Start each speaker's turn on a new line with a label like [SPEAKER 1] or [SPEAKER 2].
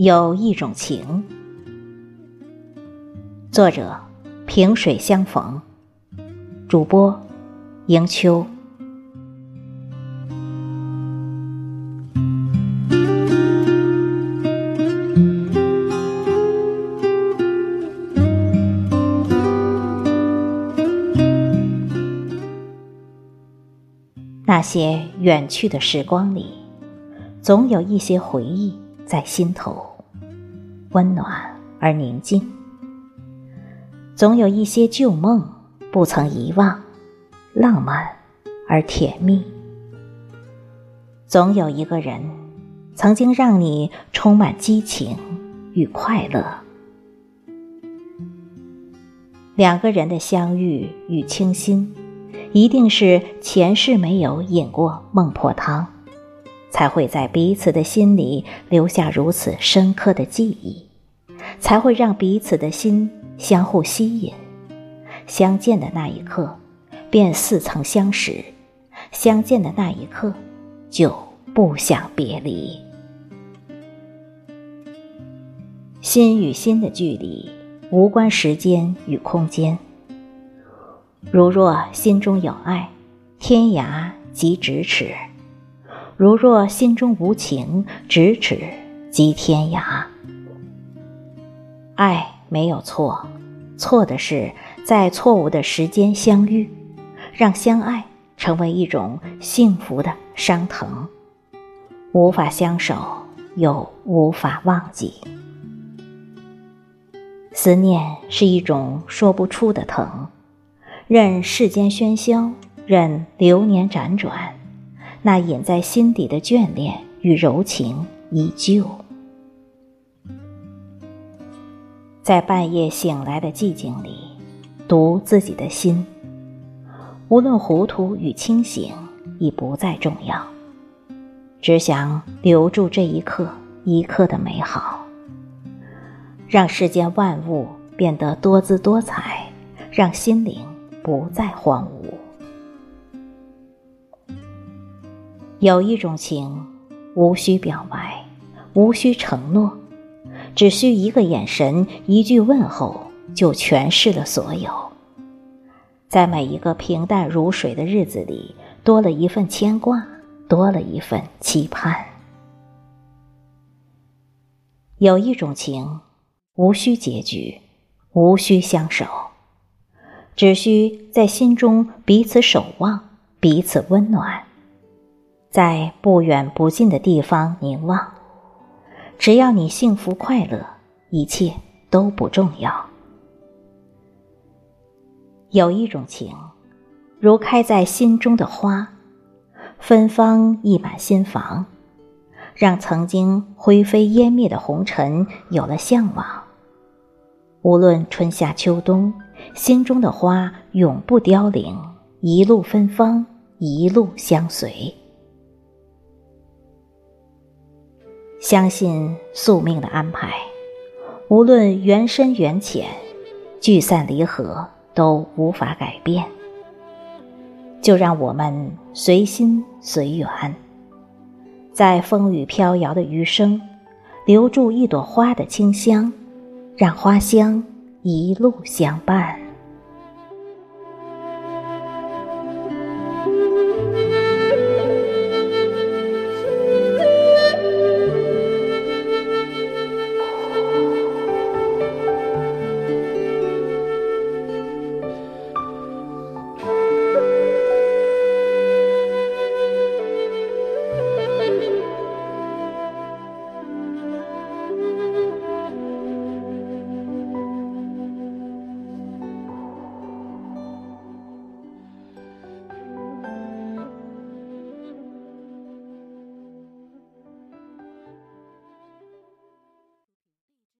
[SPEAKER 1] 有一种情，作者萍水相逢，主播迎秋。那些远去的时光里，总有一些回忆。在心头，温暖而宁静。总有一些旧梦不曾遗忘，浪漫而甜蜜。总有一个人，曾经让你充满激情与快乐。两个人的相遇与倾心，一定是前世没有饮过孟婆汤。才会在彼此的心里留下如此深刻的记忆，才会让彼此的心相互吸引。相见的那一刻，便似曾相识；相见的那一刻，就不想别离。心与心的距离，无关时间与空间。如若心中有爱，天涯即咫尺。如若心中无情，咫尺即天涯。爱没有错，错的是在错误的时间相遇，让相爱成为一种幸福的伤疼，无法相守又无法忘记。思念是一种说不出的疼，任世间喧嚣，任流年辗转。那隐在心底的眷恋与柔情依旧，在半夜醒来的寂静里，读自己的心。无论糊涂与清醒，已不再重要，只想留住这一刻一刻的美好，让世间万物变得多姿多彩，让心灵不再荒芜。有一种情，无需表白，无需承诺，只需一个眼神，一句问候，就诠释了所有。在每一个平淡如水的日子里，多了一份牵挂，多了一份期盼。有一种情，无需结局，无需相守，只需在心中彼此守望，彼此温暖。在不远不近的地方凝望，只要你幸福快乐，一切都不重要。有一种情，如开在心中的花，芬芳溢满心房，让曾经灰飞烟灭的红尘有了向往。无论春夏秋冬，心中的花永不凋零，一路芬芳，一路相随。相信宿命的安排，无论缘深缘浅，聚散离合都无法改变。就让我们随心随缘，在风雨飘摇的余生，留住一朵花的清香，让花香一路相伴。